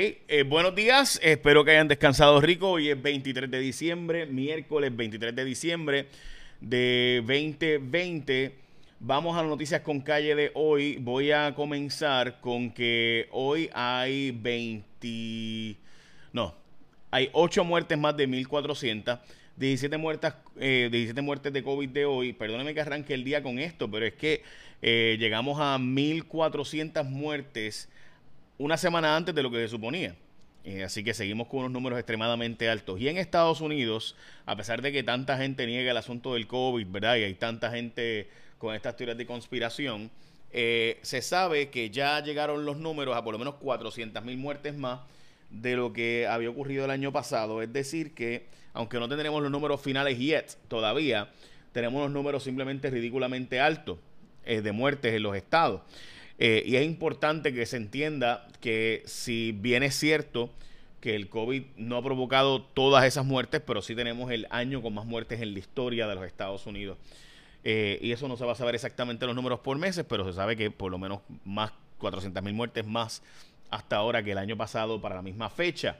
Eh, buenos días, espero que hayan descansado rico. Hoy es 23 de diciembre, miércoles 23 de diciembre de 2020. Vamos a las noticias con calle de hoy. Voy a comenzar con que hoy hay 20... No, hay 8 muertes más de 1400. 17 muertes, eh, 17 muertes de COVID de hoy. Perdóneme que arranque el día con esto, pero es que eh, llegamos a 1400 muertes una semana antes de lo que se suponía. Eh, así que seguimos con unos números extremadamente altos. Y en Estados Unidos, a pesar de que tanta gente niega el asunto del COVID, ¿verdad? Y hay tanta gente con estas teorías de conspiración, eh, se sabe que ya llegaron los números a por lo menos 400 mil muertes más de lo que había ocurrido el año pasado. Es decir, que aunque no tendremos los números finales yet todavía, tenemos los números simplemente ridículamente altos eh, de muertes en los estados. Eh, y es importante que se entienda que si bien es cierto que el COVID no ha provocado todas esas muertes, pero sí tenemos el año con más muertes en la historia de los Estados Unidos. Eh, y eso no se va a saber exactamente los números por meses, pero se sabe que por lo menos más 400 mil muertes más hasta ahora que el año pasado para la misma fecha.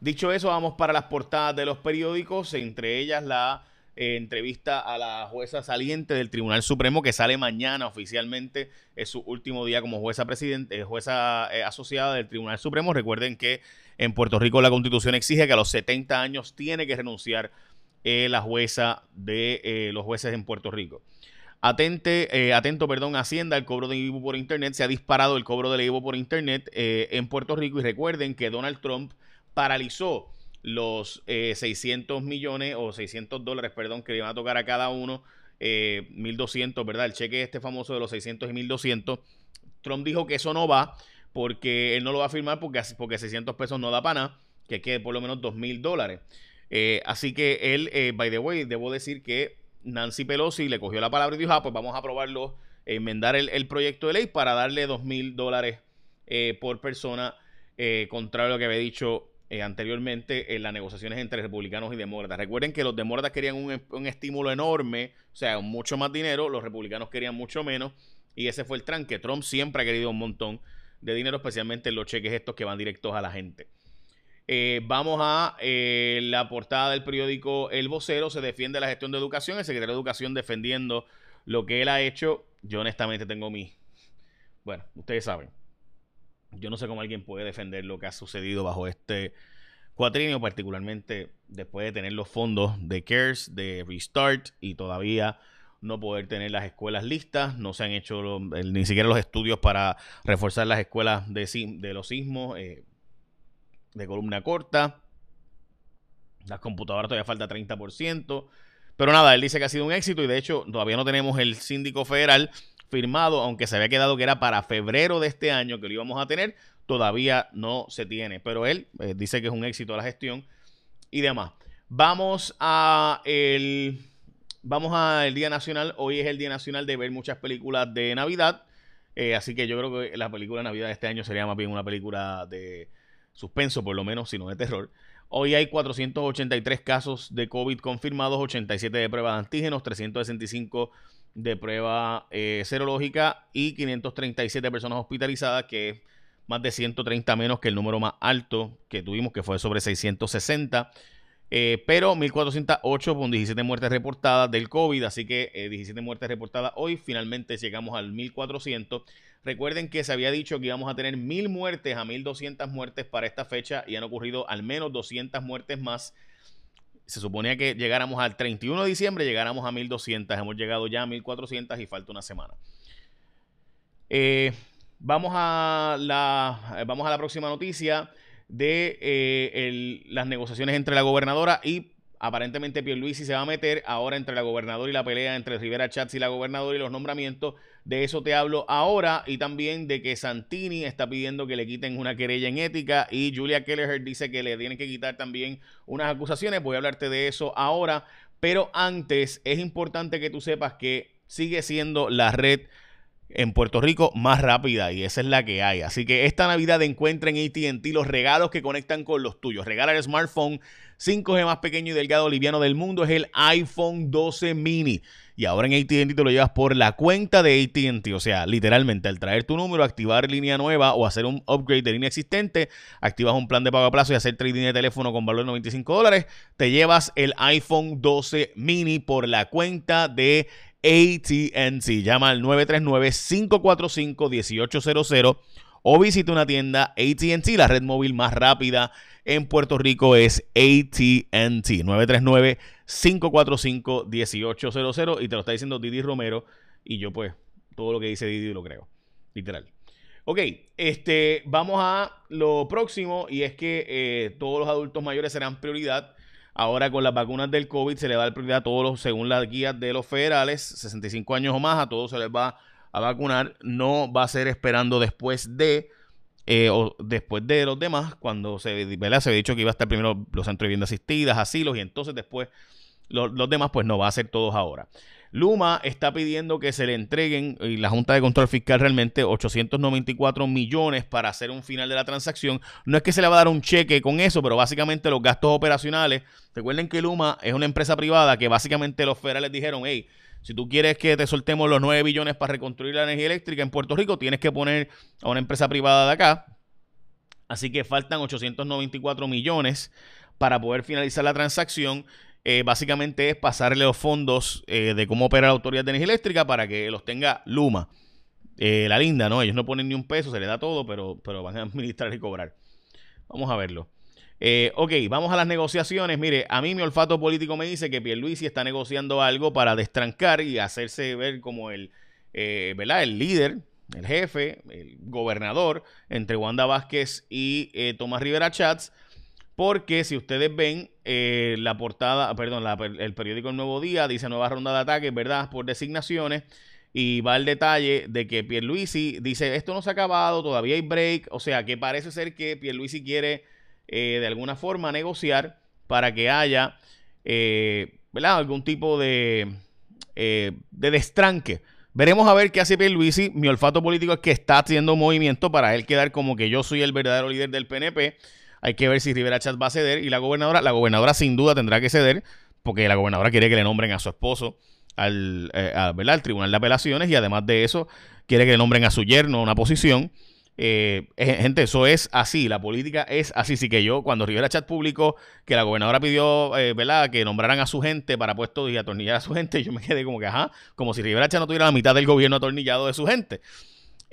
Dicho eso, vamos para las portadas de los periódicos, entre ellas la eh, entrevista a la jueza saliente del Tribunal Supremo que sale mañana oficialmente, es su último día como jueza presidente, eh, jueza eh, asociada del Tribunal Supremo. Recuerden que en Puerto Rico la Constitución exige que a los 70 años tiene que renunciar la jueza de los jueces en Puerto Rico. Atente, atento, perdón, Hacienda, el cobro de IVU por Internet. Se ha disparado el cobro de IVU por Internet en Puerto Rico y recuerden que Donald Trump paralizó los 600 eh, millones o 600 dólares, perdón, que le van a tocar a cada uno, eh, 1.200, ¿verdad? El cheque este famoso de los 600 y 1.200. Trump dijo que eso no va porque él no lo va a firmar porque, porque 600 pesos no da para nada, que quede por lo menos 2.000 dólares. Eh, así que él, eh, by the way, debo decir que Nancy Pelosi le cogió la palabra y dijo, ah, pues vamos a aprobarlo, enmendar el, el proyecto de ley para darle 2.000 dólares por persona, contrario a lo que había dicho eh, anteriormente en las negociaciones entre republicanos y demócratas. Recuerden que los demócratas querían un, estímulo enorme, o sea, mucho más dinero, los republicanos querían mucho menos, y ese fue el tranque. Trump siempre ha querido un montón de dinero, especialmente en los cheques estos que van directos a la gente. Eh, vamos a eh, la portada del periódico El Vocero, se defiende la gestión de educación, el secretario de Educación defendiendo lo que él ha hecho. Yo honestamente tengo mi... Bueno, ustedes saben yo no sé cómo alguien puede defender lo que ha sucedido bajo este cuatrinio, particularmente después de tener los fondos de CARES, de Restart y todavía no poder tener las escuelas listas, no se han hecho ni siquiera los estudios para reforzar las escuelas de, los sismos eh, de columna corta, las computadoras todavía falta 30%, pero nada, él dice que ha sido un éxito y de hecho todavía no tenemos el síndico federal firmado, aunque se había quedado que era para febrero de este año que lo íbamos a tener, todavía no se tiene. Pero él eh, dice que es un éxito la gestión y demás. Vamos a el vamos al Día Nacional. Hoy es el Día Nacional de ver muchas películas de Navidad. Eh, así que yo creo que la película de Navidad de este año sería más bien una película de suspenso, por lo menos, sino de terror. Hoy hay 483 casos de COVID confirmados, 87 de pruebas de antígenos, 365 de prueba eh, serológica y 537 personas hospitalizadas, que es más de 130 menos que el número más alto que tuvimos, que fue sobre 660. Eh, pero 1408 con 17 muertes reportadas del COVID, así que 17 eh, muertes reportadas hoy. Finalmente llegamos al 1400. Recuerden que se había dicho que íbamos a tener 1000 muertes a 1200 muertes para esta fecha y han ocurrido al menos 200 muertes más se suponía que llegáramos al 31 de diciembre, llegáramos a 1200, hemos llegado ya a 1400 y falta una semana. Eh, vamos, a la, vamos a la próxima noticia de eh, las negociaciones entre la gobernadora y aparentemente Pierluisi se va a meter ahora entre la gobernadora y la pelea entre Rivera Chats y la gobernadora y los nombramientos. De eso te hablo ahora y también de que Santini está pidiendo que le quiten una querella en ética y Julia Kelleher dice que le tienen que quitar también unas acusaciones. Voy a hablarte de eso ahora, pero antes es importante que tú sepas que sigue siendo la red en Puerto Rico más rápida y esa es la que hay. Así que esta Navidad encuentra en ATT los regalos que conectan con los tuyos. Regala el smartphone 5G más pequeño y delgado liviano del mundo es el iPhone 12 mini. y ahora en ATT te lo llevas por la cuenta de ATT. O sea, literalmente, al traer tu número, activar línea nueva o hacer un upgrade de línea existente, activas un plan de pago a plazo y hacer trading de teléfono con valor de 95 dólares, te llevas el iPhone 12 mini por la cuenta de ATT. Llama al 939-545-1800 o visita una tienda ATT, la red móvil más rápida en Puerto Rico es ATT. 939-545-1800 y te lo está diciendo Didi Romero y yo pues todo lo que dice Didi lo creo, literal. Ok, este, vamos a lo próximo y es que eh, todos los adultos mayores serán prioridad. Ahora con las vacunas del COVID se le da prioridad a todos los, según las guías de los federales, 65 años o más, a todos se les va a vacunar. No va a ser esperando después de eh, o después de los demás, cuando se, ¿verdad? se había dicho que iba a estar primero los centros de vivienda asistidas, asilos, y entonces después los, demás, pues no va a ser todos ahora. Luma está pidiendo que se le entreguen, y la Junta de Control Fiscal realmente, 894 millones para hacer un final de la transacción. No es que se le va a dar un cheque con eso, pero básicamente los gastos operacionales. Recuerden que Luma es una empresa privada que básicamente los federales dijeron, hey, si tú quieres que te soltemos los 9 billones para reconstruir la energía eléctrica en Puerto Rico, tienes que poner a una empresa privada de acá. Así que faltan 894 millones para poder finalizar la transacción. Eh, básicamente es pasarle los fondos eh, de cómo opera la Autoridad de Energía Eléctrica para que los tenga Luma. Eh, la linda, ¿no? Ellos no ponen ni un peso, se le da todo, pero, pero van a administrar y cobrar. Vamos a verlo. Ok, vamos a las negociaciones. Mire, a mí mi olfato político me dice que Pierluisi está negociando algo para destrancar y hacerse ver como el, ¿verdad? el líder, el jefe, el gobernador entre Wanda Vázquez y Tomás Rivera Chats. Porque si ustedes ven la portada, perdón, el periódico El Nuevo Día dice nueva ronda de ataques, ¿verdad? Por designaciones. Y va el detalle de que Pierluisi dice, esto no se ha acabado, todavía hay break. O sea, que parece ser que Pierluisi quiere eh, de alguna forma negociar para que haya eh, algún tipo de, eh, de destranque. Veremos a ver qué hace Pierluisi. Mi olfato político es que está haciendo movimiento para él quedar como que yo soy el verdadero líder del PNP. Hay que ver si Rivera Chat va a ceder y la gobernadora, la gobernadora sin duda tendrá que ceder porque la gobernadora quiere que le nombren a su esposo al, al Tribunal de Apelaciones y además de eso quiere que le nombren a su yerno una posición. Eh, gente, eso es así, la política es así. Sí que yo, cuando Rivera Chat publicó que la gobernadora pidió, eh, ¿verdad?, que nombraran a su gente para puestos y atornillar a su gente, yo me quedé como que, ajá, como si Rivera Chat no tuviera la mitad del gobierno atornillado de su gente.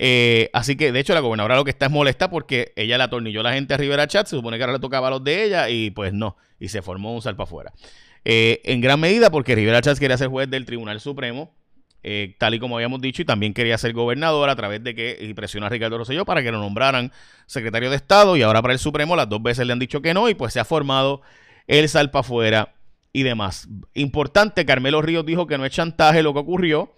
Eh, así que, de hecho, la gobernadora lo que está es molesta porque ella le atornilló la gente a Rivera Chat, se supone que ahora le tocaba a los de ella y pues no, y se formó un salpa afuera. en gran medida porque Rivera Chat quería ser juez del Tribunal Supremo eh, tal y como habíamos dicho, y también quería ser gobernador a través de que y presionó a Ricardo Rosselló para que lo nombraran secretario de Estado y ahora para el Supremo las dos veces le han dicho que no y pues se ha formado el salpa afuera y demás. Importante, Carmelo Ríos dijo que no es chantaje lo que ocurrió,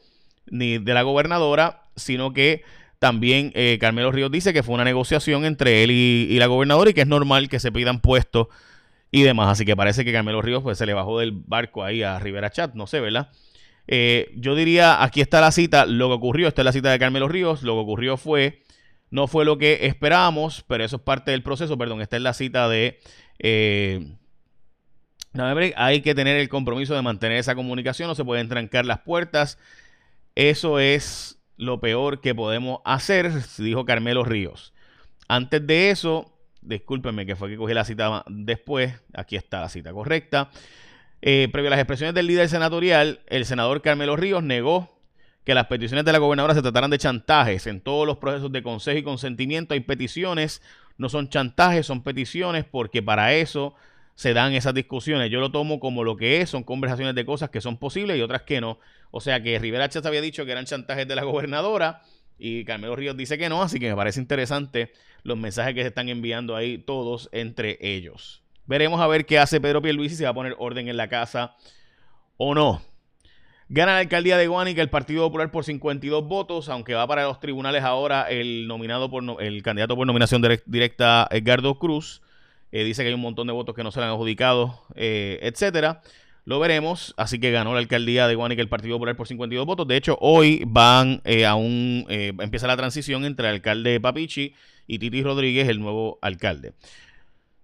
ni de la gobernadora, sino que también eh, Carmelo Ríos dice que fue una negociación entre él y, la gobernadora y que es normal que se pidan puestos y demás. Así que parece que Carmelo Ríos pues, se le bajó del barco ahí a Rivera Chat, no sé, ¿verdad? Eh, yo diría, aquí está la cita, lo que ocurrió, esta es la cita de Carmelo Ríos, lo que ocurrió fue, no fue lo que esperábamos, pero eso es parte del proceso, perdón, esta es la cita de... Eh, hay que tener el compromiso de mantener esa comunicación, no se pueden trancar las puertas. Eso es lo peor que podemos hacer, dijo Carmelo Ríos. Antes de eso, discúlpenme que fue que cogí la cita después, aquí está la cita correcta. Eh, previo a las expresiones del líder senatorial, el senador Carmelo Ríos negó que las peticiones de la gobernadora se trataran de chantajes. En todos los procesos de consejo y consentimiento hay peticiones, no son chantajes, son peticiones, porque para eso se dan esas discusiones. Yo lo tomo como lo que es, son conversaciones de cosas que son posibles y otras que no. O sea que Rivera Chávez había dicho que eran chantajes de la gobernadora y Carmelo Ríos dice que no, así que me parece interesante los mensajes que se están enviando ahí todos entre ellos. Veremos a ver qué hace Pedro Pierluisi, si va a poner orden en la casa o no. Gana la alcaldía de Guanica el Partido Popular por 52 votos, aunque va para los tribunales ahora el nominado por el candidato por nominación directa Edgardo Cruz. Eh, dice que hay un montón de votos que no se le han adjudicado, eh, etcétera. Lo veremos. Así que ganó la alcaldía de Guanica el Partido Popular por 52 votos. De hecho, hoy van eh, a un empieza la transición entre el alcalde Papichi y Titi Rodríguez, el nuevo alcalde.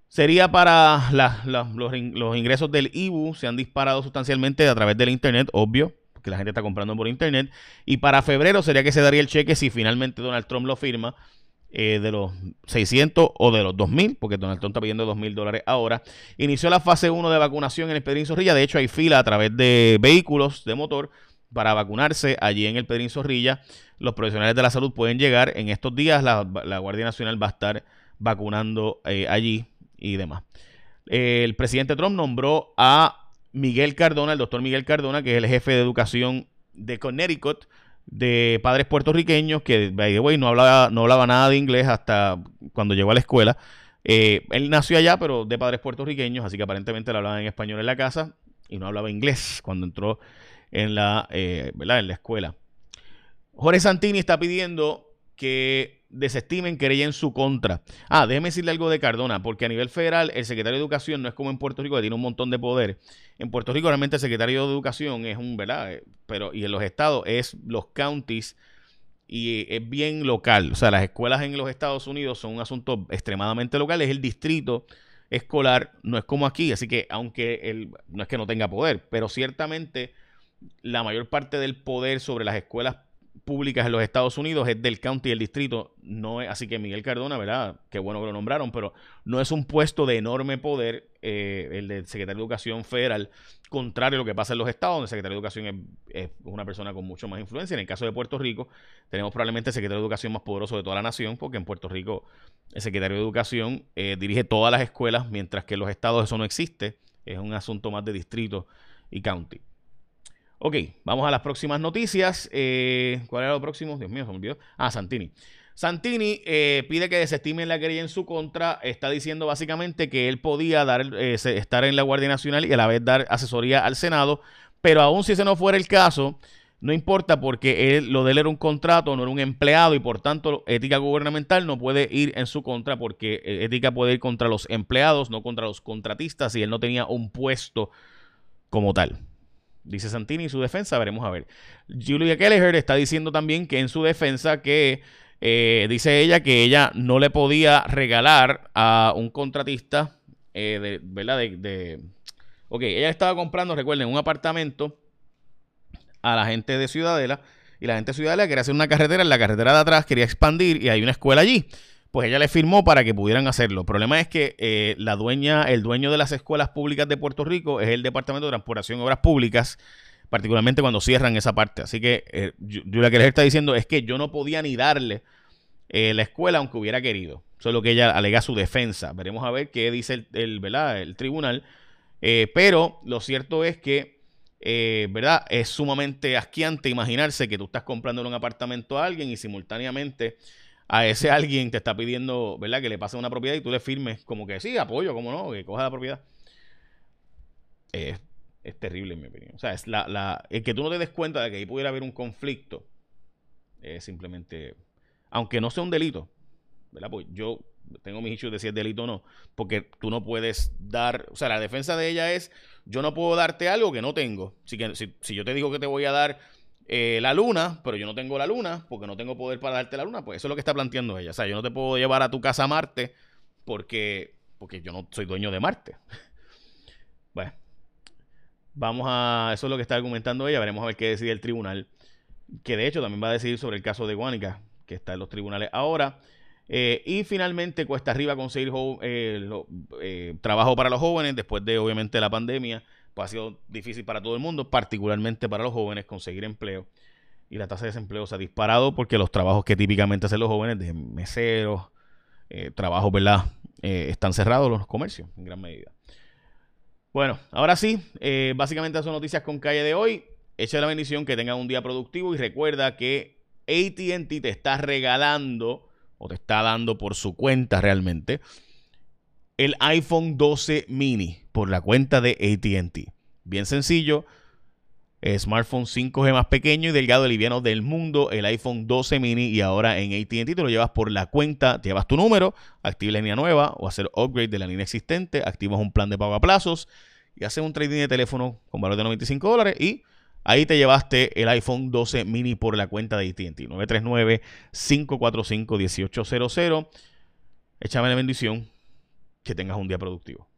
Sería para los, ingresos del IBU, se han disparado sustancialmente a través del Internet, obvio, que la gente está comprando por internet. Y para febrero sería que se daría el cheque si finalmente Donald Trump lo firma. Eh, de los 600 o de los 2.000, porque Donald Trump está pidiendo 2.000 dólares ahora. Inició la fase 1 de vacunación en el Pedrín Zorrilla. De hecho, hay fila a través de vehículos de motor para vacunarse allí en el Pedrín Zorrilla. Los profesionales de la salud pueden llegar. En estos días la, Guardia Nacional va a estar vacunando eh, allí y demás. el presidente Trump nombró a Miguel Cardona, el doctor Miguel Cardona, que es el jefe de educación de Connecticut, de padres puertorriqueños, que by no hablaba, no hablaba nada de inglés hasta cuando llegó a la escuela. Eh, él nació allá, pero de padres puertorriqueños, así que aparentemente le hablaban en español en la casa y no hablaba inglés cuando entró en la, eh, En la escuela. Jorge Santini está pidiendo que desestimen querella en su contra. Ah, déjeme decirle algo de Cardona, porque a nivel federal el secretario de Educación no es como en Puerto Rico, que tiene un montón de poder. En Puerto Rico realmente el secretario de Educación es un, ¿verdad? Eh, pero, y en los estados es los counties y es bien local. O sea, las escuelas en los Estados Unidos son un asunto extremadamente local, es el distrito escolar, no es como aquí, así que aunque él, no es que no tenga poder, pero ciertamente la mayor parte del poder sobre las escuelas públicas en los Estados Unidos es del county y el distrito. No es, así que Miguel Cardona, ¿verdad? Qué bueno que lo nombraron, pero no es un puesto de enorme poder eh, el del secretario de Educación federal, contrario a lo que pasa en los estados, donde el secretario de Educación es, una persona con mucho más influencia. En el caso de Puerto Rico, tenemos probablemente el secretario de Educación más poderoso de toda la nación, porque en Puerto Rico el secretario de Educación eh, dirige todas las escuelas, mientras que en los estados eso no existe. Es un asunto más de distrito y county. Ok, vamos a las próximas noticias. Eh, ¿Cuál era lo próximo? Dios mío, se me olvidó. Ah, Santini. Santini eh, pide que desestimen la querella en su contra. Está diciendo básicamente que él podía dar, eh, estar en la Guardia Nacional y a la vez dar asesoría al Senado. Pero aún si ese no fuera el caso, no importa porque él, lo de él era un contrato, no era un empleado y por tanto ética gubernamental no puede ir en su contra porque ética puede ir contra los empleados, no contra los contratistas y él no tenía un puesto como tal. Dice Santini su defensa, veremos a ver. Julia Kelleher está diciendo también que en su defensa que eh, dice ella que ella no le podía regalar a un contratista, eh, de, ¿verdad? De, ok, ella estaba comprando, recuerden, un apartamento a la gente de Ciudadela y la gente de Ciudadela quería hacer una carretera, en la carretera de atrás quería expandir y hay una escuela allí pues ella le firmó para que pudieran hacerlo. El problema es que eh, la dueña, el dueño de las escuelas públicas de Puerto Rico es el Departamento de Transportación y Obras Públicas, particularmente cuando cierran esa parte. Así que eh, yo, lo que les está diciendo es que yo no podía ni darle eh, la escuela aunque hubiera querido. Eso es lo que ella alega su defensa. Veremos a ver qué dice el, el tribunal. pero lo cierto es que, ¿verdad? Es sumamente asquiante imaginarse que tú estás comprando un apartamento a alguien y simultáneamente a ese alguien te está pidiendo, ¿verdad? Que le pase una propiedad y tú le firmes como que sí, apoyo, como no, que coja la propiedad. Es, terrible en mi opinión. O sea, es la, la, el que tú no te des cuenta de que ahí pudiera haber un conflicto es simplemente, aunque no sea un delito, ¿verdad? Pues yo tengo mis issues de si es delito o no, porque tú no puedes dar, o sea, la defensa de ella es, yo no puedo darte algo que no tengo. Que, si, si yo te digo que te voy a dar eh, la luna, pero yo no tengo la luna porque no tengo poder para darte la luna, pues eso es lo que está planteando ella. O sea, yo no te puedo llevar a tu casa a Marte porque, porque yo no soy dueño de Marte. bueno, vamos a. Eso es lo que está argumentando ella. Veremos a ver qué decide el tribunal. Que de hecho también va a decidir sobre el caso de Guánica, que está en los tribunales ahora. Eh, y finalmente cuesta arriba conseguir eh, trabajo para los jóvenes después de obviamente la pandemia pues ha sido difícil para todo el mundo, particularmente para los jóvenes, conseguir empleo. Y la tasa de desempleo se ha disparado porque los trabajos que típicamente hacen los jóvenes, de meseros, eh, trabajos, ¿verdad? Eh, están cerrados los comercios en gran medida. Bueno, ahora sí, eh, básicamente son noticias con calle de hoy. Echa la bendición, que tengan un día productivo y recuerda que ATT te está regalando o te está dando por su cuenta realmente el iPhone 12 mini por la cuenta de ATT. Bien sencillo. Smartphone 5G más pequeño y delgado y liviano del mundo, el iPhone 12 mini y ahora en ATT te lo llevas por la cuenta, te llevas tu número, activas la línea nueva o hacer upgrade de la línea existente, activas un plan de pago a plazos y haces un trading de teléfono con valor de 95 dólares y ahí te llevaste el iPhone 12 mini por la cuenta de ATT, 939-545-1800. Échame la bendición que tengas un día productivo.